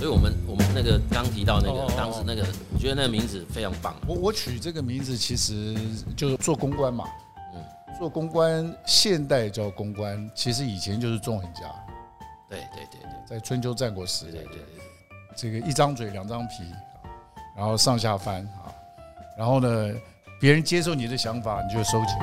所以我们我们那个刚提到那个当时那个，我觉得那个名字非常棒。我我取这个名字其实就是做公关嘛，嗯，做公关，现代叫公关，其实以前就是纵横家。对对对对，在春秋战国时代，对对对，这个一张嘴两张皮，然后上下翻啊，然后呢，别人接受你的想法，你就收钱。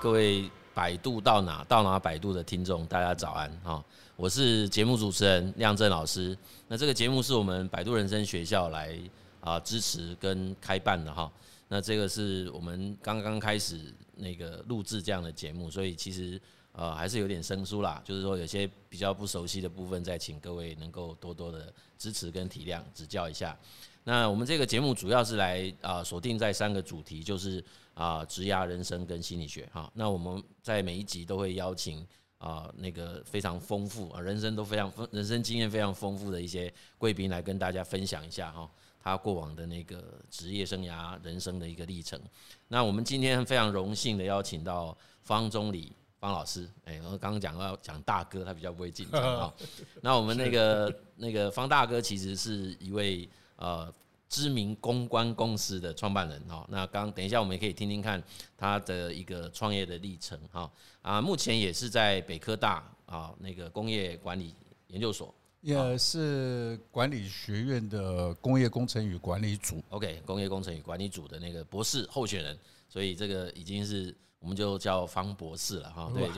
各位。百度到哪到哪百度的听众，大家早安哈！我是节目主持人亮正老师。那这个节目是我们百度人生学校来啊支持跟开办的哈。那这个是我们刚刚开始那个录制这样的节目，所以其实呃还是有点生疏啦。就是说有些比较不熟悉的部分，再请各位能够多多的支持跟体谅指教一下。那我们这个节目主要是来啊锁定在三个主题，就是。啊，职涯人生跟心理学哈，那我们在每一集都会邀请啊那个非常丰富啊人生都非常丰人生经验非常丰富的一些贵宾来跟大家分享一下哈，他过往的那个职业生涯人生的一个历程。那我们今天非常荣幸的邀请到方中礼方老师，哎，我刚刚讲到讲大哥，他比较不会紧张啊。那我们那个那个方大哥其实是一位呃。知名公关公司的创办人哈，那刚等一下我们也可以听听看他的一个创业的历程哈啊，目前也是在北科大啊那个工业管理研究所，也是管理学院的工业工程与管理组，OK，工业工程与管理组的那个博士候选人，所以这个已经是我们就叫方博士了哈，对，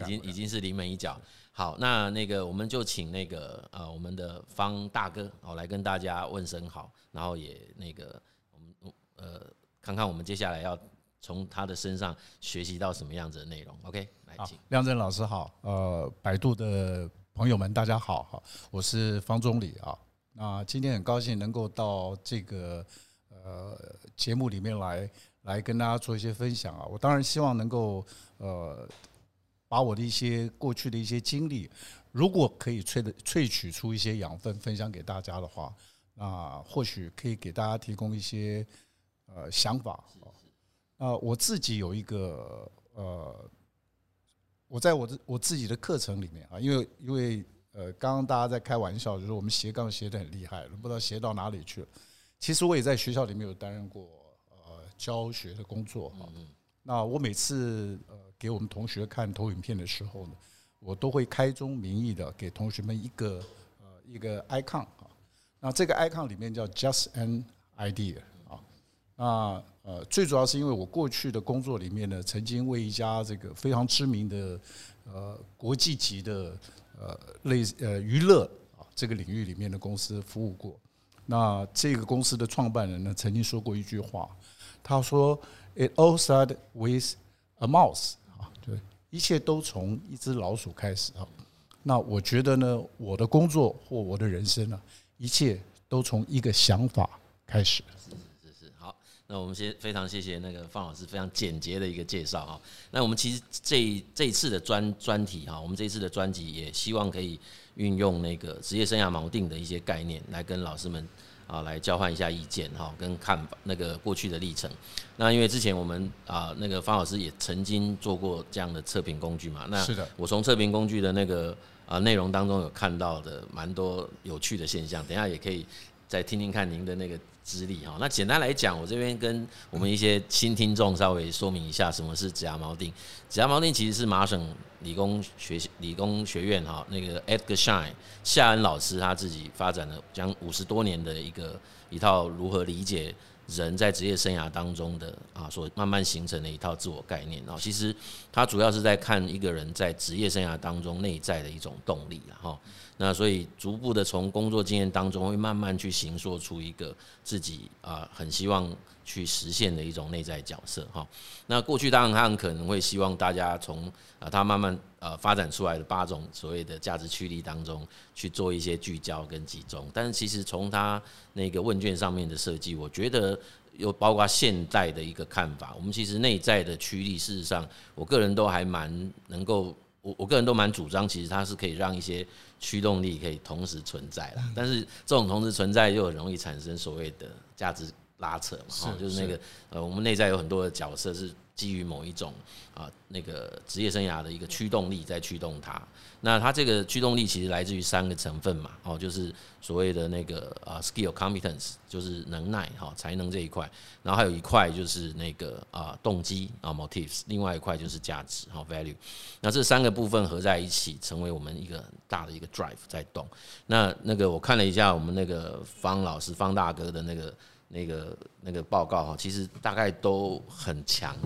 已经已经是临门一脚。好，那那个我们就请那个呃我们的方大哥哦来跟大家问声好，然后也那个我们呃看看我们接下来要从他的身上学习到什么样子的内容。OK，来请亮正老师好，呃，百度的朋友们大家好哈，我是方中礼啊。那今天很高兴能够到这个呃节目里面来，来跟大家做一些分享啊。我当然希望能够呃。把我的一些过去的一些经历，如果可以萃的萃取出一些养分分享给大家的话，那或许可以给大家提供一些呃想法。啊，我自己有一个呃，我在我的我自己的课程里面啊，因为因为呃，刚刚大家在开玩笑，就是我们斜杠斜的很厉害，不知道斜到哪里去了。其实我也在学校里面有担任过呃教学的工作哈。那我每次呃。给我们同学看投影片的时候呢，我都会开宗明义的给同学们一个呃一个 icon 啊，那这个 icon 里面叫 just an idea 啊，那呃最主要是因为我过去的工作里面呢，曾经为一家这个非常知名的呃国际级的呃类呃娱乐啊这个领域里面的公司服务过，那这个公司的创办人呢曾经说过一句话，他说 It all started with a mouse。一切都从一只老鼠开始啊！那我觉得呢，我的工作或我的人生呢，一切都从一个想法开始。是是是，好，那我们先非常谢谢那个方老师非常简洁的一个介绍啊。那我们其实这这一次的专专题哈，我们这一次的专辑也希望可以运用那个职业生涯锚定的一些概念来跟老师们。啊，来交换一下意见哈，跟看法那个过去的历程。那因为之前我们啊，那个方老师也曾经做过这样的测评工具嘛。那是的，我从测评工具的那个啊内容当中有看到的蛮多有趣的现象。等一下也可以再听听看您的那个。资历哈，那简单来讲，我这边跟我们一些新听众稍微说明一下，什么是职涯锚定。职涯锚定其实是麻省理工学理工学院哈，那个 Edgar Shine 夏恩老师他自己发展了将五十多年的一个一套如何理解人在职业生涯当中的啊，所慢慢形成的一套自我概念然后。其实他主要是在看一个人在职业生涯当中内在的一种动力哈。那所以逐步的从工作经验当中，会慢慢去形塑出一个自己啊很希望去实现的一种内在角色哈。那过去当然他很可能会希望大家从啊他慢慢呃发展出来的八种所谓的价值驱力当中去做一些聚焦跟集中，但是其实从他那个问卷上面的设计，我觉得又包括现代的一个看法，我们其实内在的驱力，事实上我个人都还蛮能够。我我个人都蛮主张，其实它是可以让一些驱动力可以同时存在啦。但是这种同时存在又很容易产生所谓的价值拉扯嘛，哈，就是那个呃，我们内在有很多的角色是基于某一种啊那个职业生涯的一个驱动力在驱动它。那它这个驱动力其实来自于三个成分嘛，哦，就是所谓的那个啊 skill competence，就是能耐哈才能这一块，然后还有一块就是那个啊动机啊 motives，另外一块就是价值哈 value。那这三个部分合在一起，成为我们一个很大的一个 drive 在动。那那个我看了一下我们那个方老师方大哥的那个。那个那个报告哈，其实大概都很强，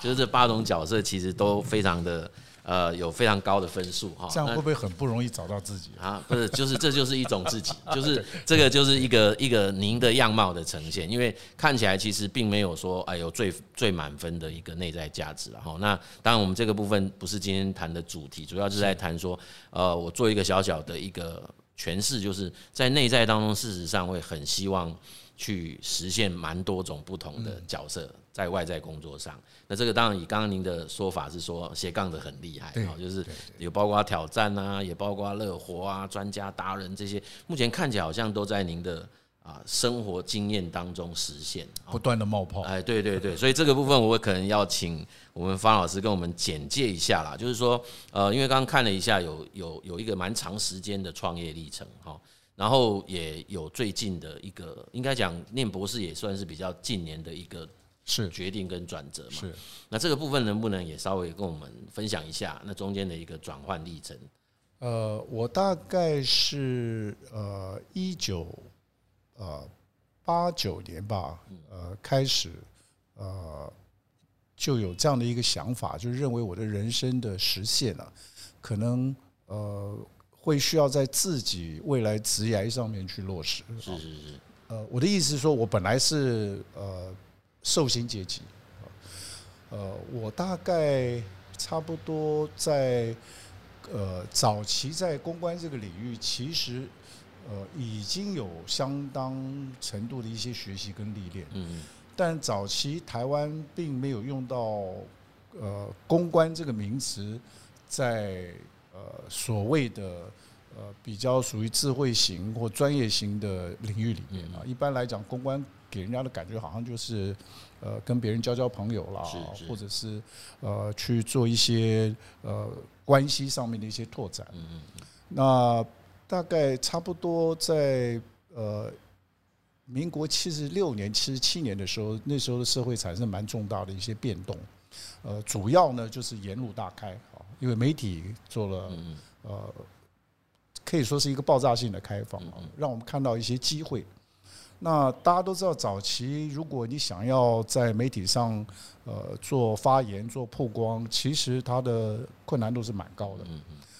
就是这八种角色其实都非常的呃有非常高的分数哈。这样会不会很不容易找到自己啊？不是，就是这就是一种自己，就是 这个就是一个一个您的样貌的呈现，因为看起来其实并没有说哎有最最满分的一个内在价值了哈。那当然我们这个部分不是今天谈的主题，主要是在谈说呃我做一个小小的一个诠释，就是在内在当中，事实上会很希望。去实现蛮多种不同的角色在外在工作上，那这个当然以刚刚您的说法是说斜杠的很厉害，就是有包括挑战啊，也包括乐活啊、专家达人这些，目前看起来好像都在您的啊生活经验当中实现，不断的冒泡。哎，对对对，所以这个部分我可能要请我们方老师跟我们简介一下啦，就是说，呃，因为刚刚看了一下，有有有一个蛮长时间的创业历程哈。然后也有最近的一个，应该讲念博士也算是比较近年的一个是决定跟转折嘛。是，那这个部分能不能也稍微跟我们分享一下？那中间的一个转换历程？呃，我大概是呃一九呃八九年吧，呃开始呃就有这样的一个想法，就是认为我的人生的实现啊，可能呃。会需要在自己未来职业上面去落实。是是是。呃，我的意思是说，我本来是呃受薪阶级，呃，我大概差不多在呃早期在公关这个领域，其实呃已经有相当程度的一些学习跟历练。嗯。但早期台湾并没有用到呃公关这个名词在。呃，所谓的呃比较属于智慧型或专业型的领域里面啊，一般来讲，公关给人家的感觉好像就是呃跟别人交交朋友啦，或者是呃去做一些呃关系上面的一些拓展。嗯那大概差不多在呃民国七十六年、七十七年的时候，那时候的社会产生蛮重大的一些变动。呃，主要呢就是沿路大开。因为媒体做了，呃，可以说是一个爆炸性的开放啊，让我们看到一些机会。那大家都知道，早期如果你想要在媒体上呃做发言、做曝光，其实它的困难度是蛮高的。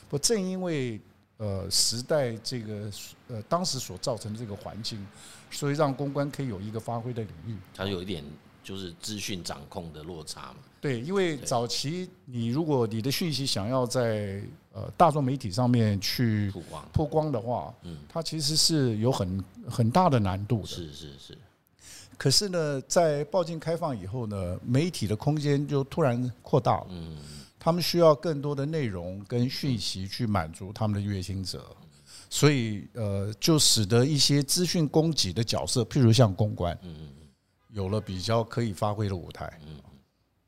不正因为呃时代这个呃当时所造成的这个环境，所以让公关可以有一个发挥的领域。它有一点。就是资讯掌控的落差嘛。对，因为早期你如果你的讯息想要在呃大众媒体上面去曝光曝光的话，嗯，它其实是有很很大的难度的。是是是。可是呢，在报禁开放以后呢，媒体的空间就突然扩大了。嗯。他们需要更多的内容跟讯息去满足他们的阅听者，所以呃，就使得一些资讯供给的角色，譬如像公关，嗯。有了比较可以发挥的舞台，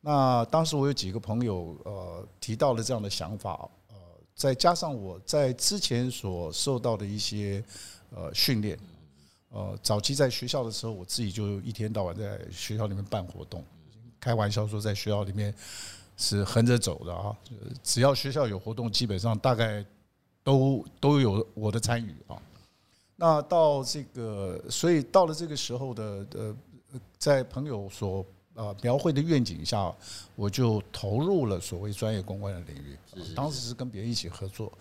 那当时我有几个朋友呃提到了这样的想法，呃，再加上我在之前所受到的一些呃训练，呃，早期在学校的时候，我自己就一天到晚在学校里面办活动，开玩笑说在学校里面是横着走的啊，只要学校有活动，基本上大概都都有我的参与啊。那到这个，所以到了这个时候的呃。在朋友所呃描绘的愿景下，我就投入了所谓专业公关的领域。当时是跟别人一起合作。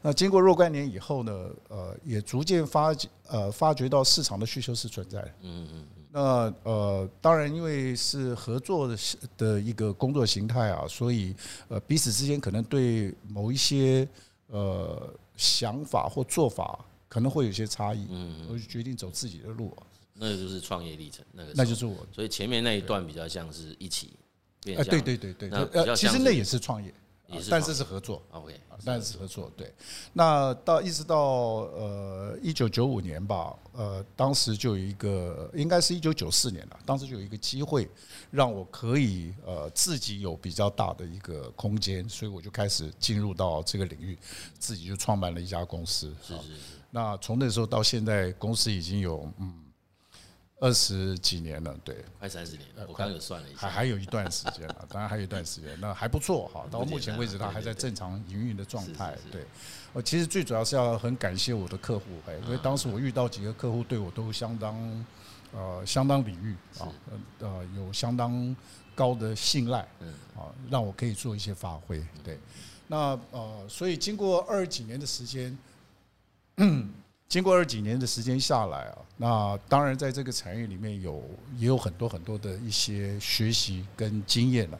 那经过若干年以后呢，呃，也逐渐发觉呃发觉到市场的需求是存在的。嗯嗯。那呃，当然因为是合作的的一个工作形态啊，所以呃彼此之间可能对某一些呃想法或做法可能会有些差异。嗯。我就决定走自己的路。那个就是创业历程，那个那就是我，所以前面那一段比较像是一起，哎，对对对对，呃其实那也是创业，也是但是是合作，OK，但是是合作。对，那到一直到呃一九九五年吧，呃，当时就有一个，应该是一九九四年了，当时就有一个机会，让我可以呃自己有比较大的一个空间，所以我就开始进入到这个领域，自己就创办了一家公司。是是是。那从那时候到现在，公司已经有嗯。二十几年了，对，快三十年了。我刚刚有算了一下，还还有一段时间了，当然还有一段时间，那还不错哈。到目前为止，它还在正常营运的状态。对，我其实最主要是要很感谢我的客户，哎，因为当时我遇到几个客户对我都相当呃相当礼遇啊，呃有相当高的信赖，嗯啊，让我可以做一些发挥。对，那呃，所以经过二十几年的时间。经过二几年的时间下来啊，那当然在这个产业里面有也有很多很多的一些学习跟经验了。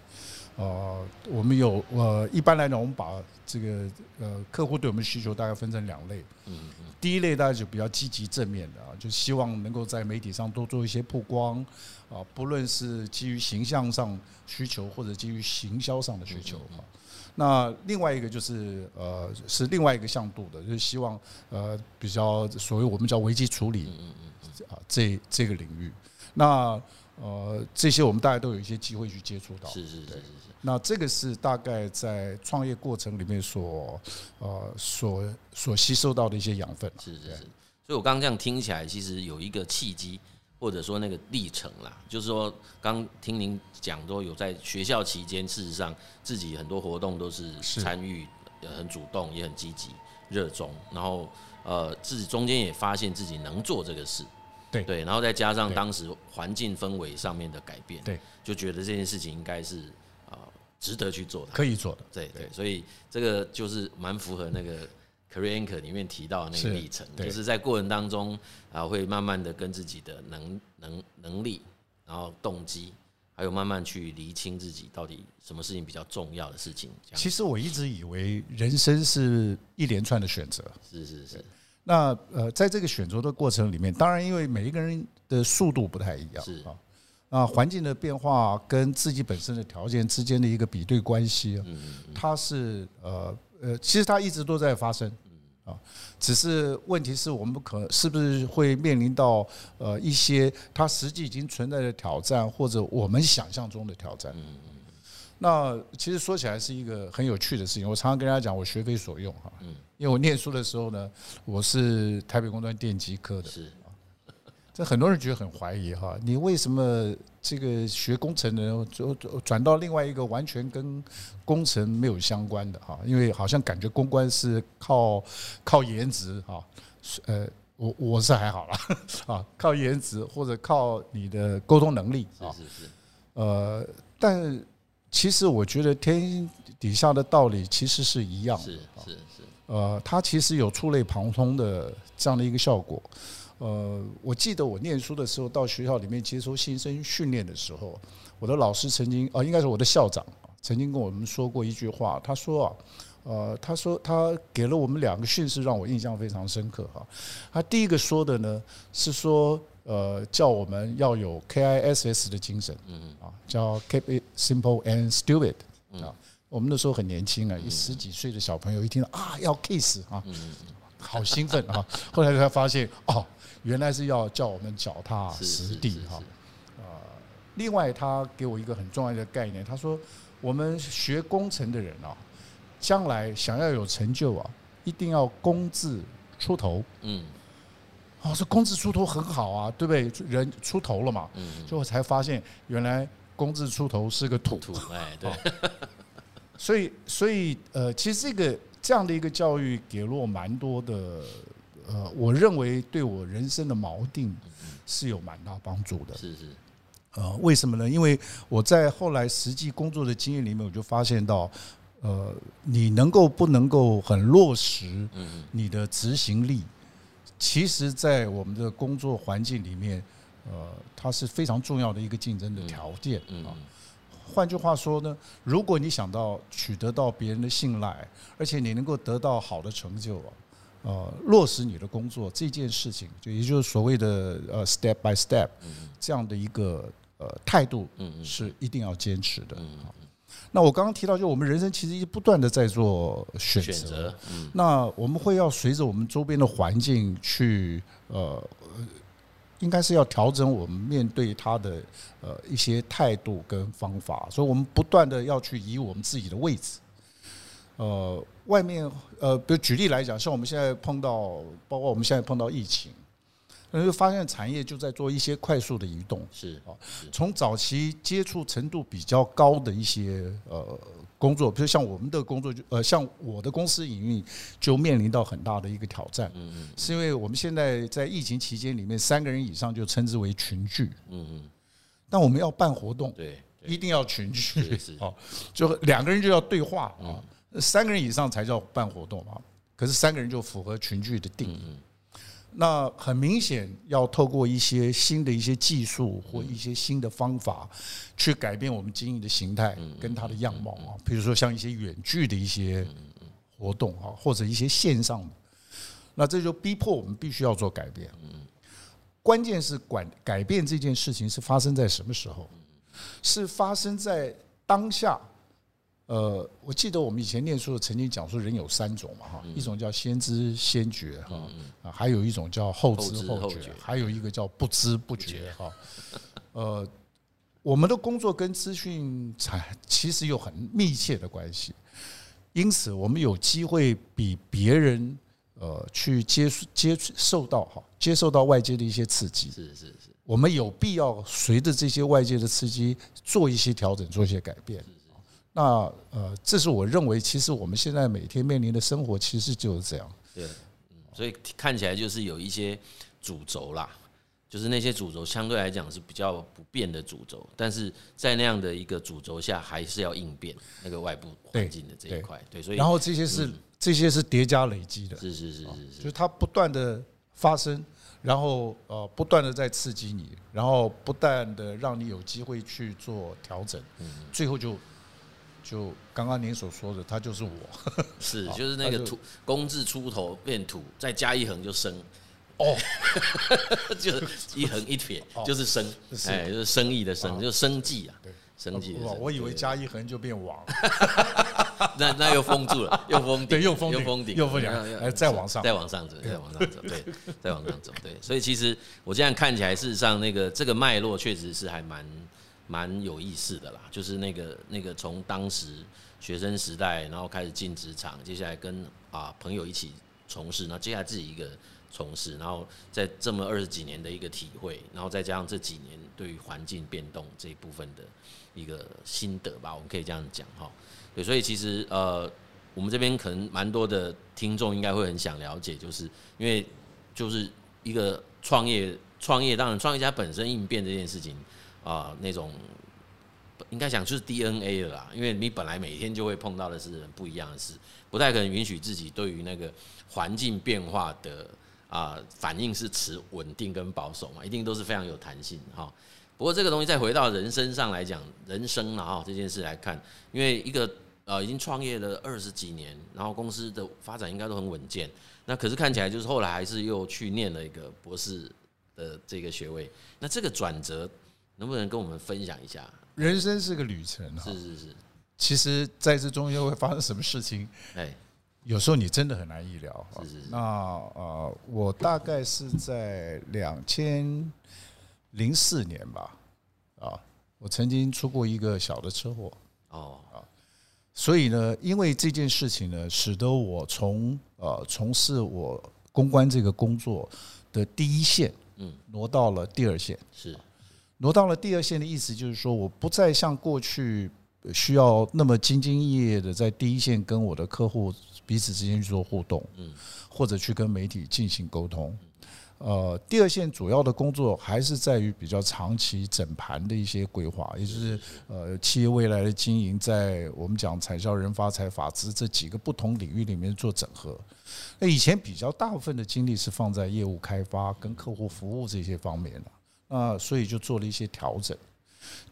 呃，我们有呃，一般来讲，我们把这个呃客户对我们需求大概分成两类。嗯嗯。第一类大概就比较积极正面的啊，就希望能够在媒体上多做一些曝光啊，不论是基于形象上需求或者基于行销上的需求啊。那另外一个就是呃，是另外一个向度的，就是希望呃比较所谓我们叫危机处理啊这这个领域。那呃这些我们大家都有一些机会去接触到。是是是是是。那这个是大概在创业过程里面所呃所所吸收到的一些养分。是是是。所以我刚刚这样听起来，其实有一个契机。或者说那个历程啦，就是说，刚听您讲说有在学校期间，事实上自己很多活动都是参与，很主动，也很积极、热衷，然后呃，自己中间也发现自己能做这个事，对对，然后再加上当时环境氛围上面的改变，对，就觉得这件事情应该是啊值得去做的，可以做的，对对，所以这个就是蛮符合那个。Career Anchor 里面提到的那个历程，就是在过程当中啊，会慢慢的跟自己的能能能力，然后动机，还有慢慢去厘清自己到底什么事情比较重要的事情。其实我一直以为人生是一连串的选择，是是是。那呃，在这个选择的过程里面，当然因为每一个人的速度不太一样，是啊，那环境的变化跟自己本身的条件之间的一个比对关系，它是呃。呃，其实它一直都在发生，啊，只是问题是我们可是不是会面临到呃一些它实际已经存在的挑战，或者我们想象中的挑战。嗯那其实说起来是一个很有趣的事情。我常常跟大家讲，我学非所用哈，因为我念书的时候呢，我是台北工专电机科的。这很多人觉得很怀疑哈，你为什么这个学工程的转转到另外一个完全跟工程没有相关的哈？因为好像感觉公关是靠靠颜值哈，呃，我我是还好啦，啊，靠颜值或者靠你的沟通能力啊，是是是，呃，但其实我觉得天底下的道理其实是一样的，是是是，呃，它其实有触类旁通的这样的一个效果。呃，我记得我念书的时候，到学校里面接受新生训练的时候，我的老师曾经，呃，应该是我的校长，曾经跟我们说过一句话。他说啊，呃，他说他给了我们两个训示，让我印象非常深刻哈。他第一个说的呢，是说，呃，叫我们要有 KISS 的精神，嗯啊，叫 Keep it simple and stupid 啊。我们那时候很年轻啊，一十几岁的小朋友一听到啊要 kiss 啊，好兴奋啊。后来才发现哦。原来是要叫我们脚踏实地哈，呃，另外他给我一个很重要的概念，他说我们学工程的人啊，将来想要有成就啊，一定要工字出头。嗯，哦，这工字出头很好啊，对不对？人出头了嘛，嗯，最后才发现原来工字出头是个土土，哎，对，所以所以呃，其实这个这样的一个教育给了我蛮多的。呃，我认为对我人生的锚定是有蛮大帮助的。是是。呃，为什么呢？因为我在后来实际工作的经验里面，我就发现到，呃，你能够不能够很落实你的执行力，其实，在我们的工作环境里面，呃，它是非常重要的一个竞争的条件啊。换句话说呢，如果你想到取得到别人的信赖，而且你能够得到好的成就啊。呃，落实你的工作这件事情，就也就是所谓的呃 step by step 这样的一个呃态度，是一定要坚持的。那我刚刚提到，就我们人生其实一直不断的在做选择。嗯，那我们会要随着我们周边的环境去，呃，应该是要调整我们面对他的呃一些态度跟方法。所以我们不断的要去以我们自己的位置。呃，外面呃，比如举例来讲，像我们现在碰到，包括我们现在碰到疫情。那就发现产业就在做一些快速的移动，是啊，从早期接触程度比较高的一些呃工作，比如像我们的工作就呃像我的公司营运就面临到很大的一个挑战，嗯嗯，是因为我们现在在疫情期间里面三个人以上就称之为群聚，嗯嗯，但我们要办活动，对，一定要群聚，好，就两个人就要对话啊，三个人以上才叫办活动嘛，可是三个人就符合群聚的定义。那很明显，要透过一些新的一些技术或一些新的方法，去改变我们经营的形态跟它的样貌啊。比如说像一些远距的一些活动啊，或者一些线上的，那这就逼迫我们必须要做改变。关键是管改变这件事情是发生在什么时候？是发生在当下。呃，我记得我们以前念书曾经讲说，人有三种嘛哈，一种叫先知先觉哈，啊，还有一种叫后知后觉，还有一个叫不知不觉哈。呃，我们的工作跟资讯产其实有很密切的关系，因此我们有机会比别人呃去接接受到哈，接受到外界的一些刺激，是是是，我们有必要随着这些外界的刺激做一些调整，做一些改变。那呃，这是我认为，其实我们现在每天面临的生活，其实就是这样。对，所以看起来就是有一些主轴啦，就是那些主轴相对来讲是比较不变的主轴，但是在那样的一个主轴下，还是要应变那个外部环境的这一块。对，所以然后这些是这些是叠加累积的，是是是是是，就是它不断的发生，然后呃不断的在刺激你，然后不断的让你有机会去做调整，嗯最后就。就刚刚您所说的，他就是我，是就是那个土工字出头变土，再加一横就生，哦，就是一横一撇就是生，哎，就是生意的生，就是生计啊，生计。我以为加一横就变王，那那又封住了，又封顶，又封顶，又封顶，哎，再往上，再往上走，再往上走，对，再往上走，对。所以其实我这样看起来，事实上那个这个脉络确实是还蛮。蛮有意思的啦，就是那个那个从当时学生时代，然后开始进职场，接下来跟啊朋友一起从事，那接下来自己一个从事，然后在这么二十几年的一个体会，然后再加上这几年对于环境变动这一部分的一个心得吧，我们可以这样讲哈。对，所以其实呃，我们这边可能蛮多的听众应该会很想了解，就是因为就是一个创业，创业当然创业家本身应变这件事情。啊，那种应该讲就是 DNA 了啦，因为你本来每天就会碰到的是不一样的事，不太可能允许自己对于那个环境变化的啊反应是持稳定跟保守嘛，一定都是非常有弹性哈。不过这个东西再回到人生上来讲，人生了哈这件事来看，因为一个呃已经创业了二十几年，然后公司的发展应该都很稳健，那可是看起来就是后来还是又去念了一个博士的这个学位，那这个转折。能不能跟我们分享一下？人生是个旅程，是是是。其实在这中间会发生什么事情？哎，有时候你真的很难预料。是是。那呃，我大概是在两千零四年吧，啊，我曾经出过一个小的车祸。哦啊，所以呢，因为这件事情呢，使得我从呃从事我公关这个工作的第一线，嗯，挪到了第二线。是。挪到了第二线的意思就是说，我不再像过去需要那么兢兢业业的在第一线跟我的客户彼此之间去做互动，嗯，或者去跟媒体进行沟通。呃，第二线主要的工作还是在于比较长期整盘的一些规划，也就是呃企业未来的经营，在我们讲产销人发财法资这几个不同领域里面做整合。那以前比较大部分的精力是放在业务开发跟客户服务这些方面的。啊，所以就做了一些调整，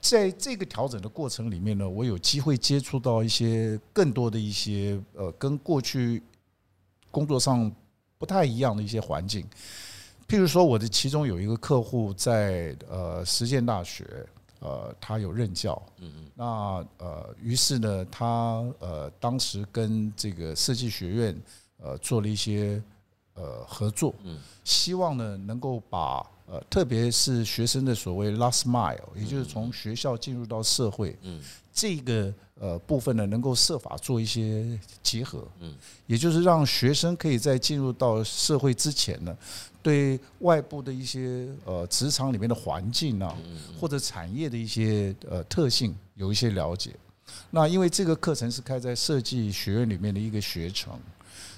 在这个调整的过程里面呢，我有机会接触到一些更多的一些呃，跟过去工作上不太一样的一些环境。譬如说，我的其中有一个客户在呃实践大学呃，他有任教，嗯嗯，那呃，于是呢，他呃，当时跟这个设计学院呃做了一些呃合作，嗯，希望呢能够把呃，特别是学生的所谓 last mile，也就是从学校进入到社会，嗯，这个呃部分呢，能够设法做一些结合，嗯，也就是让学生可以在进入到社会之前呢。对外部的一些呃职场里面的环境啊，或者产业的一些呃特性有一些了解。那因为这个课程是开在设计学院里面的一个学程，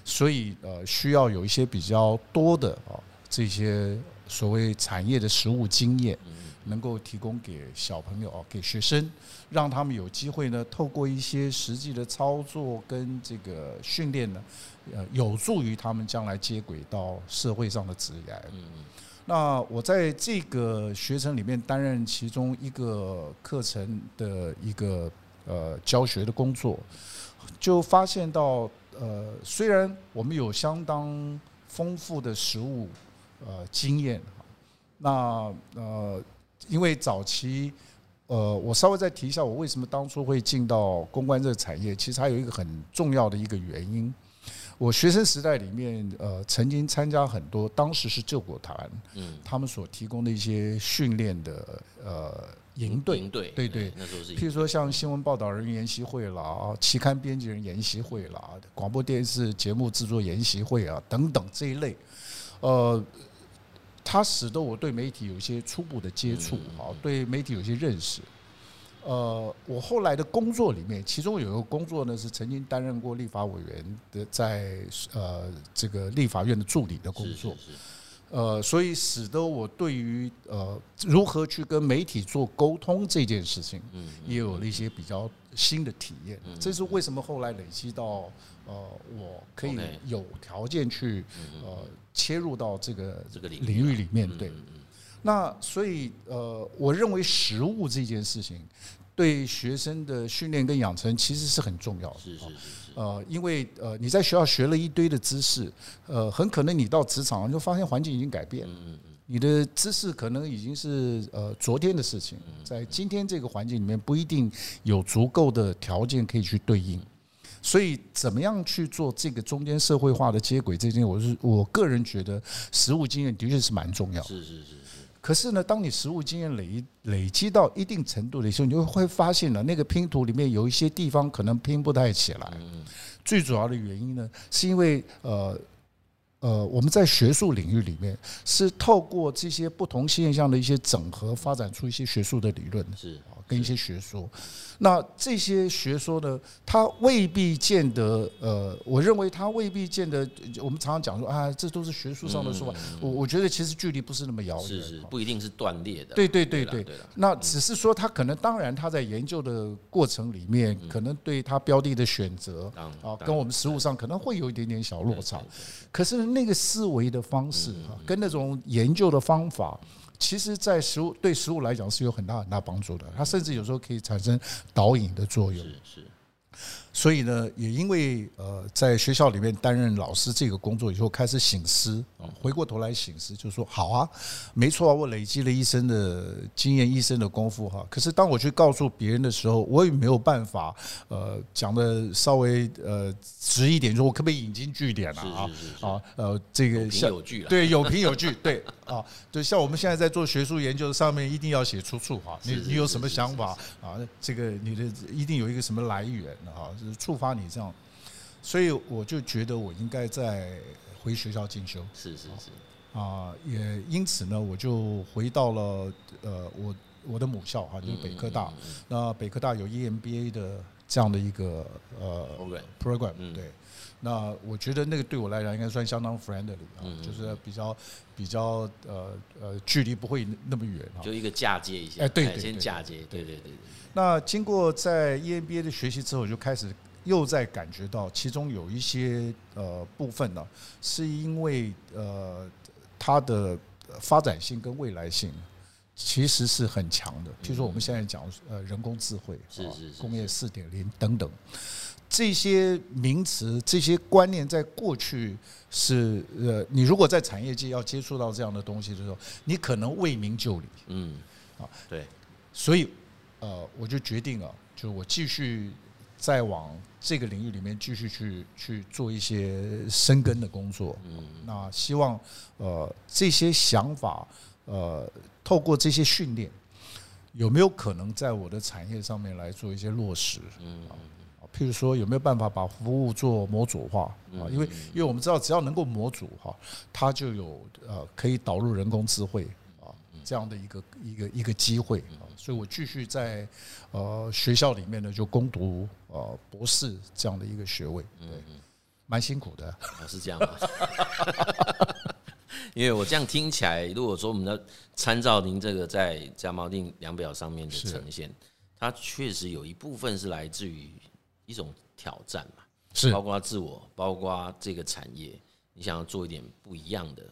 所以呃需要有一些比较多的啊这些所谓产业的实务经验。能够提供给小朋友啊，给学生，让他们有机会呢，透过一些实际的操作跟这个训练呢，呃，有助于他们将来接轨到社会上的职业。嗯，那我在这个学程里面担任其中一个课程的一个呃教学的工作，就发现到呃，虽然我们有相当丰富的实务呃经验，那呃。因为早期，呃，我稍微再提一下，我为什么当初会进到公关这个产业，其实还有一个很重要的一个原因。我学生时代里面，呃，曾经参加很多当时是救国团，嗯，他们所提供的一些训练的呃营队，营队，对对，那时候是，譬如说像新闻报道人员研习会啦，期刊编辑人研习会啦，广播电视节目制作研习会啊等等这一类，呃。它使得我对媒体有一些初步的接触，啊，对媒体有一些认识。呃，我后来的工作里面，其中有一个工作呢是曾经担任过立法委员的，在呃这个立法院的助理的工作。呃，所以使得我对于呃如何去跟媒体做沟通这件事情，也有了一些比较新的体验。这是为什么后来累积到呃我可以有条件去呃切入到这个这个领域里面。对，那所以呃，我认为实物这件事情对学生的训练跟养成其实是很重要的。是是是。呃，因为呃，你在学校学了一堆的知识，呃，很可能你到职场就发现环境已经改变了，你的知识可能已经是呃昨天的事情，在今天这个环境里面不一定有足够的条件可以去对应，所以怎么样去做这个中间社会化的接轨，这件我是我个人觉得实务经验的确是蛮重要的。是是是。可是呢，当你实务经验累累积到一定程度的时候，你就会发现了那个拼图里面有一些地方可能拼不太起来。最主要的原因呢，是因为呃呃，我们在学术领域里面是透过这些不同现象的一些整合，发展出一些学术的理论。是。跟一些学说，那这些学说呢，它未必见得呃，我认为它未必见得。我们常常讲说啊，这都是学术上的说法。我我觉得其实距离不是那么遥远，是是，不一定是断裂的。对对对对，那只是说他可能，当然他在研究的过程里面，可能对他标的的选择啊，跟我们实物上可能会有一点点小落差。可是那个思维的方式啊，跟那种研究的方法。其实，在食物对食物来讲是有很大很大帮助的，它甚至有时候可以产生导引的作用。是是。所以呢，也因为呃，在学校里面担任老师这个工作以后，开始醒思啊，回过头来醒思，就说好啊，没错啊，我累积了一生的经验，一生的功夫哈。可是当我去告诉别人的时候，我也没有办法呃讲的稍微呃直一点，说我可不可以引经据典啊啊啊呃这个像有据对有凭有据对啊，就像我们现在在做学术研究上面一定要写出处哈，你你有什么想法啊？这个你的一定有一个什么来源啊？就是触发你这样，所以我就觉得我应该再回学校进修。是是是啊，也因此呢，我就回到了呃我我的母校哈，就是北科大。那北科大有 EMBA 的这样的一个呃 program，对。那我觉得那个对我来讲应该算相当 friendly 啊，就是比较比较呃呃距离不会那么远。就一个嫁接一下，哎对，先嫁接，对对对。那经过在 EMBA 的学习之后，就开始又在感觉到其中有一些呃部分呢，是因为呃它的发展性跟未来性其实是很强的。譬如说我们现在讲呃人工智慧，是是工业四点零等等这些名词、这些观念，在过去是呃你如果在产业界要接触到这样的东西的时候，你可能为名就理。嗯，啊对。所以呃，我就决定了，就我继续再往这个领域里面继续去去做一些深耕的工作。嗯，那希望呃这些想法呃透过这些训练，有没有可能在我的产业上面来做一些落实？嗯。譬如说，有没有办法把服务做模组化啊？因为因为我们知道，只要能够模组哈，它就有呃可以导入人工智慧啊这样的一个一个一个机会啊。所以我继续在呃学校里面呢，就攻读呃博士这样的一个学位，对，蛮辛苦的。是这样吗？因为我这样听起来，如果说我们要参照您这个在加锚定量表上面的呈现，它确实有一部分是来自于。一种挑战嘛，是包括自我，包括这个产业，你想要做一点不一样的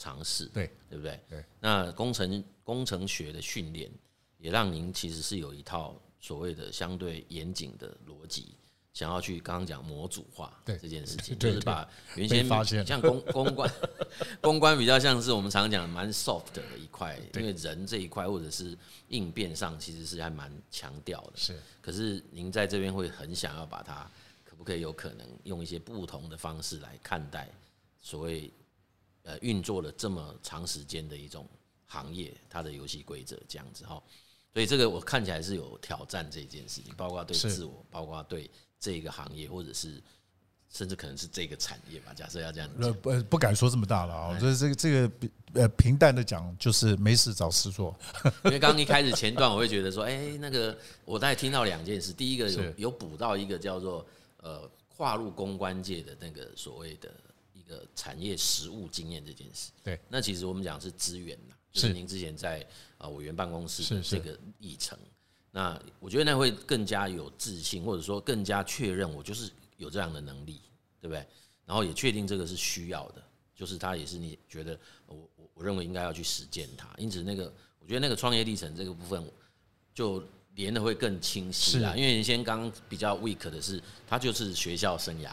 尝试，对对不对？对。那工程工程学的训练，也让您其实是有一套所谓的相对严谨的逻辑，想要去刚刚讲模组化这件事情，就是把原先像公公关 公关比较像是我们常讲蛮 soft 的一块，因为人这一块或者是应变上其实是还蛮强调的，是。可是您在这边会很想要把它，可不可以有可能用一些不同的方式来看待所谓呃运作了这么长时间的一种行业，它的游戏规则这样子哈，所以这个我看起来是有挑战这件事情，包括对自我，包括对这个行业，或者是。甚至可能是这个产业吧。假设要这样呃，不不敢说这么大了啊。我觉得这个这个呃平淡的讲，就是没事找事做。因为刚刚一开始前段，我会觉得说，哎，那个我大概听到两件事。第一个有有补到一个叫做呃跨入公关界的那个所谓的一个产业实务经验这件事。对，那其实我们讲是资源呐，就是您之前在啊委员办公室的这个议程。那我觉得那会更加有自信，或者说更加确认我就是。有这样的能力，对不对？然后也确定这个是需要的，就是他也是你觉得我我我认为应该要去实践它。因此，那个我觉得那个创业历程这个部分就连的会更清晰啦。因为原先刚比较 weak 的是，他就是学校生涯，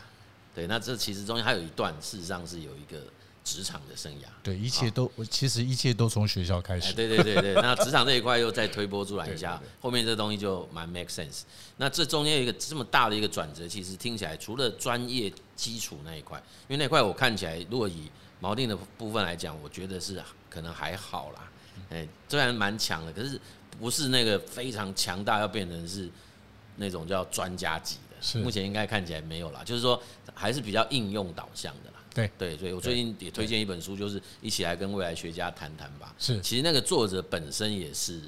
对。那这其实中间还有一段，事实上是有一个。职场的生涯，对，一切都，其实一切都从学校开始。对对对对，那职场这一块又再推波助澜一下，后面这东西就蛮 make sense。那这中间有一个这么大的一个转折，其实听起来除了专业基础那一块，因为那块我看起来，如果以锚定的部分来讲，我觉得是可能还好啦。哎，虽然蛮强的，可是不是那个非常强大，要变成是那种叫专家级的。目前应该看起来没有啦，就是说还是比较应用导向的啦。对对，所以我最近也推荐一本书，就是一起来跟未来学家谈谈吧。是，其实那个作者本身也是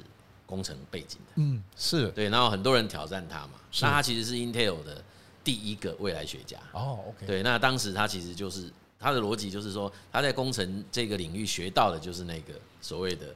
工程背景的，嗯，是对，然后很多人挑战他嘛，那他其实是 Intel 的第一个未来学家。哦，OK，对，那当时他其实就是他的逻辑就是说，他在工程这个领域学到的就是那个所谓的。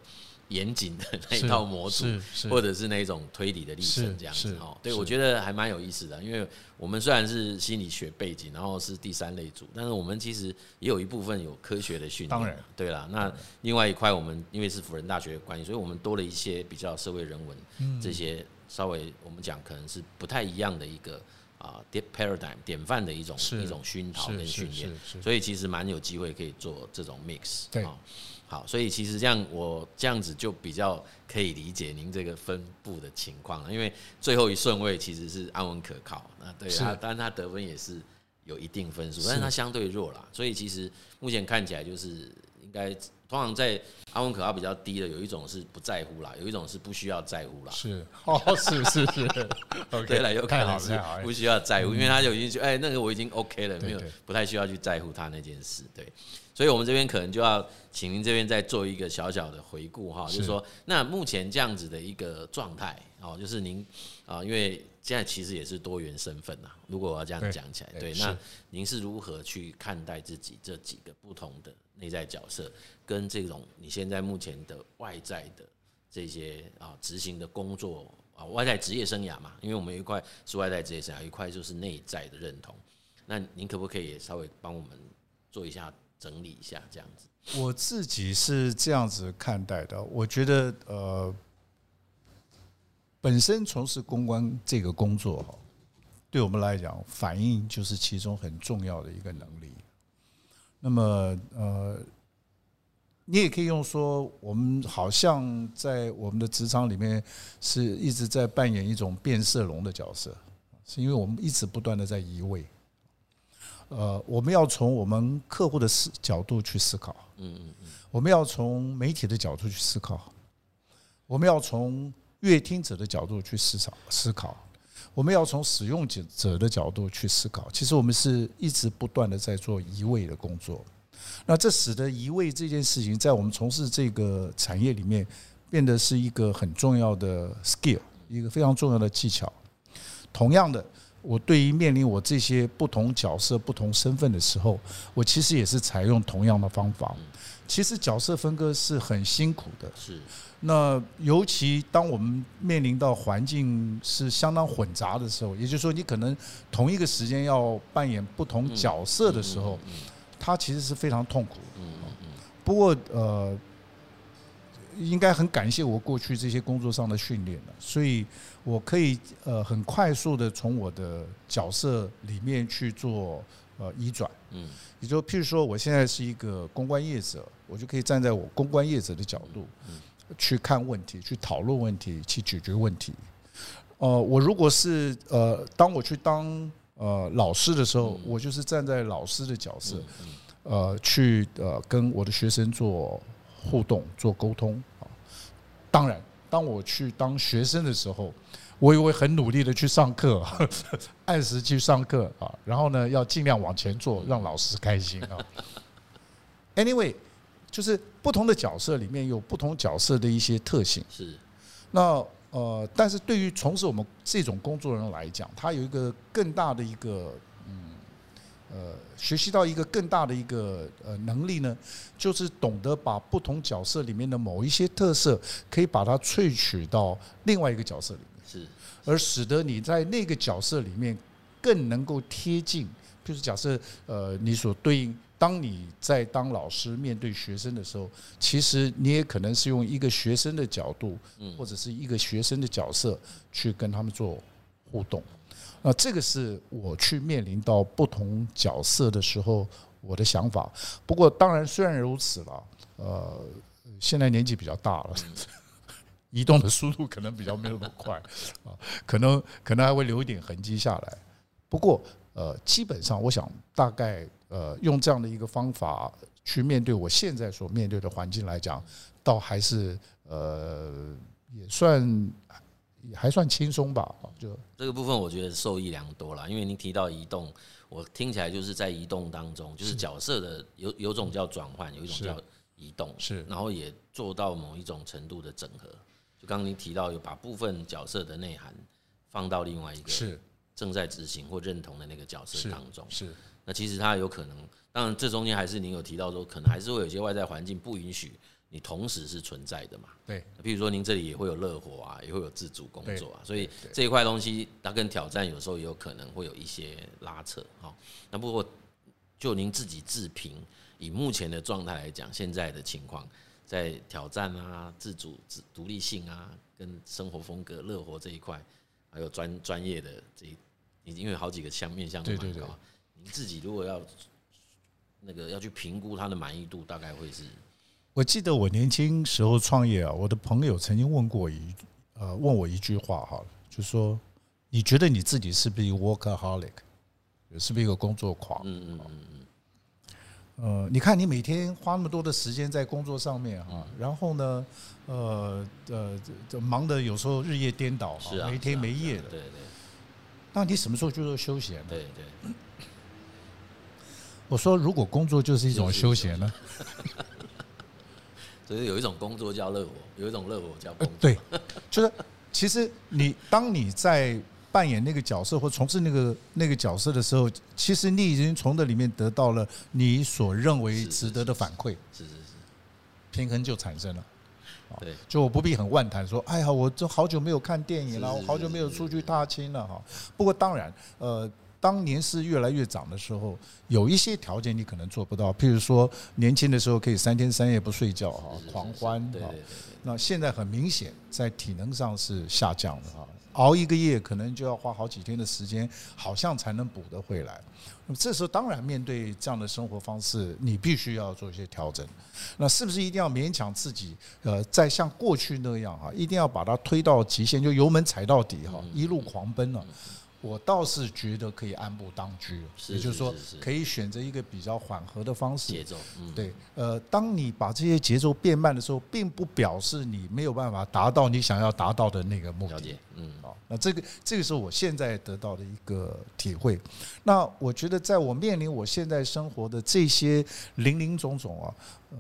严谨的那一套模组，或者是那种推理的历程，这样子哦。对，我觉得还蛮有意思的。因为我们虽然是心理学背景，然后是第三类组，但是我们其实也有一部分有科学的训练。当然，对啦，那另外一块我们因为是辅仁大学的关系，所以我们多了一些比较社会人文这些稍微我们讲可能是不太一样的一个啊 paradigm 典范的一种一种熏陶跟训练，所以其实蛮有机会可以做这种 mix。对。好，所以其实这样我这样子就比较可以理解您这个分布的情况了，因为最后一顺位其实是安稳可靠，那，对啊，当然他得分也是有一定分数，但是他相对弱了，所以其实目前看起来就是应该通常在安稳可靠比较低的，有一种是不在乎啦，有一种是不需要在乎啦。是，哦，是是是，OK 了，又看好是不需要在乎，因为他就已经觉得哎，那个我已经 OK 了，没有不太需要去在乎他那件事，对。所以，我们这边可能就要请您这边再做一个小小的回顾哈，就是说，那目前这样子的一个状态哦，就是您啊，因为现在其实也是多元身份呐。如果我要这样讲起来，对，那您是如何去看待自己这几个不同的内在角色，跟这种你现在目前的外在的这些啊执行的工作啊，外在职业生涯嘛？因为我们一块是外在职业生涯，一块就是内在的认同。那您可不可以也稍微帮我们做一下？整理一下，这样子。我自己是这样子看待的。我觉得，呃，本身从事公关这个工作，哈，对我们来讲，反应就是其中很重要的一个能力。那么，呃，你也可以用说，我们好像在我们的职场里面是一直在扮演一种变色龙的角色，是因为我们一直不断的在移位。呃，我们要从我们客户的思角度去思考，嗯嗯嗯，我们要从媒体的角度去思考，我们要从阅听者的角度去思考思考，我们要从使用者者的角度去思考。其实我们是一直不断的在做移位的工作。那这使得移位这件事情在我们从事这个产业里面变得是一个很重要的 skill，一个非常重要的技巧。同样的，我对于面临我这些不同角色、不同身份的时候，我其实也是采用同样的方法。其实角色分割是很辛苦的，是。那尤其当我们面临到环境是相当混杂的时候，也就是说，你可能同一个时间要扮演不同角色的时候。它其实是非常痛苦。嗯嗯。不过呃，应该很感谢我过去这些工作上的训练了，所以我可以呃很快速的从我的角色里面去做呃移转。嗯。也就譬如说，我现在是一个公关业者，我就可以站在我公关业者的角度去看问题、去讨论问题、去解决问题。呃，我如果是呃，当我去当。呃，老师的时候，我就是站在老师的角色，呃，去呃跟我的学生做互动、做沟通啊。当然，当我去当学生的时候，我也会很努力的去上课，按时去上课啊。然后呢，要尽量往前做，让老师开心啊。Anyway，就是不同的角色里面有不同角色的一些特性。是，那。呃，但是对于从事我们这种工作人来讲，他有一个更大的一个，嗯，呃，学习到一个更大的一个呃能力呢，就是懂得把不同角色里面的某一些特色，可以把它萃取到另外一个角色里面，是，而使得你在那个角色里面更能够贴近，就是假设呃，你所对应。当你在当老师面对学生的时候，其实你也可能是用一个学生的角度，或者是一个学生的角色去跟他们做互动。那这个是我去面临到不同角色的时候我的想法。不过当然虽然如此了，呃，现在年纪比较大了，移动的速度可能比较没有那么快啊，可能可能还会留一点痕迹下来。不过呃，基本上我想大概。呃，用这样的一个方法去面对我现在所面对的环境来讲，倒还是呃也算也还算轻松吧。就这个部分，我觉得受益良多了。因为您提到移动，我听起来就是在移动当中，就是角色的有有种叫转换，有一种叫移动，是，然后也做到某一种程度的整合。就刚刚您提到有把部分角色的内涵放到另外一个是正在执行或认同的那个角色当中，是。是那其实它有可能，当然这中间还是您有提到说，可能还是会有些外在环境不允许你同时是存在的嘛。对，比如说您这里也会有乐活啊，也会有自主工作啊，所以这一块东西它跟挑战有时候也有可能会有一些拉扯。好，那不过就您自己自评，以目前的状态来讲，现在的情况，在挑战啊、自主、自独立性啊、跟生活风格、乐活这一块，还有专专业的这一，因为有好几个项面向都蛮高。自己如果要那个要去评估它的满意度，大概会是？我记得我年轻时候创业啊，我的朋友曾经问过一呃问我一句话哈，就说你觉得你自己是不是一个 workaholic，是不是一个工作狂？嗯嗯嗯嗯。呃，你看你每天花那么多的时间在工作上面哈，然后呢，呃呃，这忙的有时候日夜颠倒，哈啊，没天没夜的。对对。那你什么时候就做休闲？对对。我说，如果工作就是一种休闲呢？所以有一种工作叫乐活，有一种乐活叫工作。对，就是其实你当你在扮演那个角色或从事那个那个角色的时候，其实你已经从这里面得到了你所认为值得的反馈。是是是，平衡就产生了。对，就我不必很万谈说，哎呀，我这好久没有看电影了，我好久没有出去踏青了哈。不过当然，呃。当年是越来越长的时候，有一些条件你可能做不到，譬如说年轻的时候可以三天三夜不睡觉哈，狂欢哈。那现在很明显在体能上是下降的哈。熬一个夜可能就要花好几天的时间，好像才能补得回来。那么这时候当然面对这样的生活方式，你必须要做一些调整。那是不是一定要勉强自己？呃，再像过去那样哈，一定要把它推到极限，就油门踩到底哈，一路狂奔了。我倒是觉得可以按部当居，也就是说，可以选择一个比较缓和的方式。节奏，对，呃，当你把这些节奏变慢的时候，并不表示你没有办法达到你想要达到的那个目的。嗯，好，那这个这个是我现在得到的一个体会。那我觉得，在我面临我现在生活的这些零零总总啊，呃，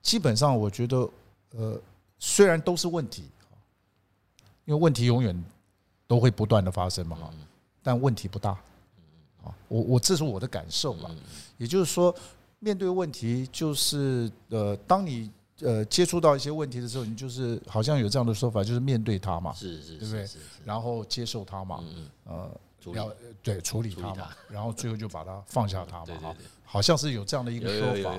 基本上我觉得，呃，虽然都是问题，因为问题永远都会不断的发生嘛，哈。但问题不大，啊，我我这是我的感受吧。也就是说，面对问题，就是呃，当你呃接触到一些问题的时候，你就是好像有这样的说法，就是面对它嘛，是是，对不对？然后接受它嘛，呃，要对处理它嘛，然后最后就把它放下它嘛，哈，好像是有这样的一个说法。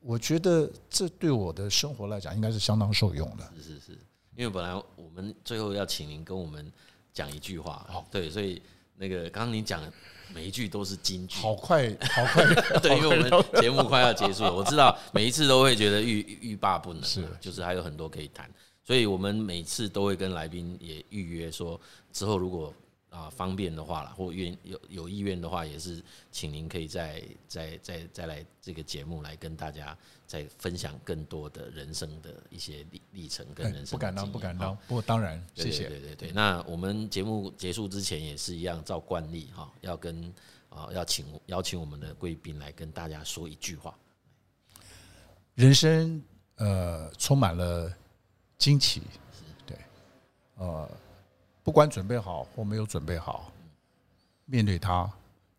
我觉得这对我的生活来讲，应该是相当受用的。是是是，因为本来我们最后要请您跟我们。讲一句话，哦，对，所以那个刚刚你讲的每一句都是金句，好快，好快，对，因为我们节目快要结束了，我知道每一次都会觉得欲欲罢不能，是，就是还有很多可以谈，所以我们每次都会跟来宾也预约说，之后如果。啊，方便的话啦，或愿有有意愿的话，也是请您可以再再再再来这个节目来跟大家再分享更多的人生的一些历历程跟人生。不敢当，不敢当。不过当然，谢谢。对对对，那我们节目结束之前也是一样，照惯例哈，要跟啊要请邀请我们的贵宾来跟大家说一句话。人生呃充满了惊奇，对，呃。不管准备好或没有准备好，面对它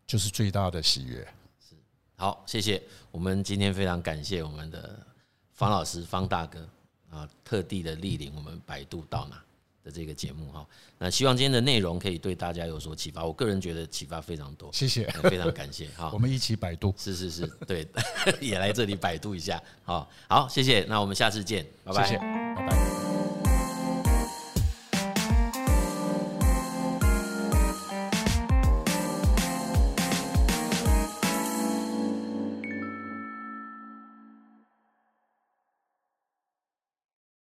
就是最大的喜悦。是，好，谢谢。我们今天非常感谢我们的方老师方大哥啊，特地的莅临我们百度到哪的这个节目哈。那希望今天的内容可以对大家有所启发。我个人觉得启发非常多。谢谢，非常感谢哈。我们一起百度。是是是，对，也来这里百度一下。好，好，谢谢。那我们下次见，拜拜。谢谢，拜拜。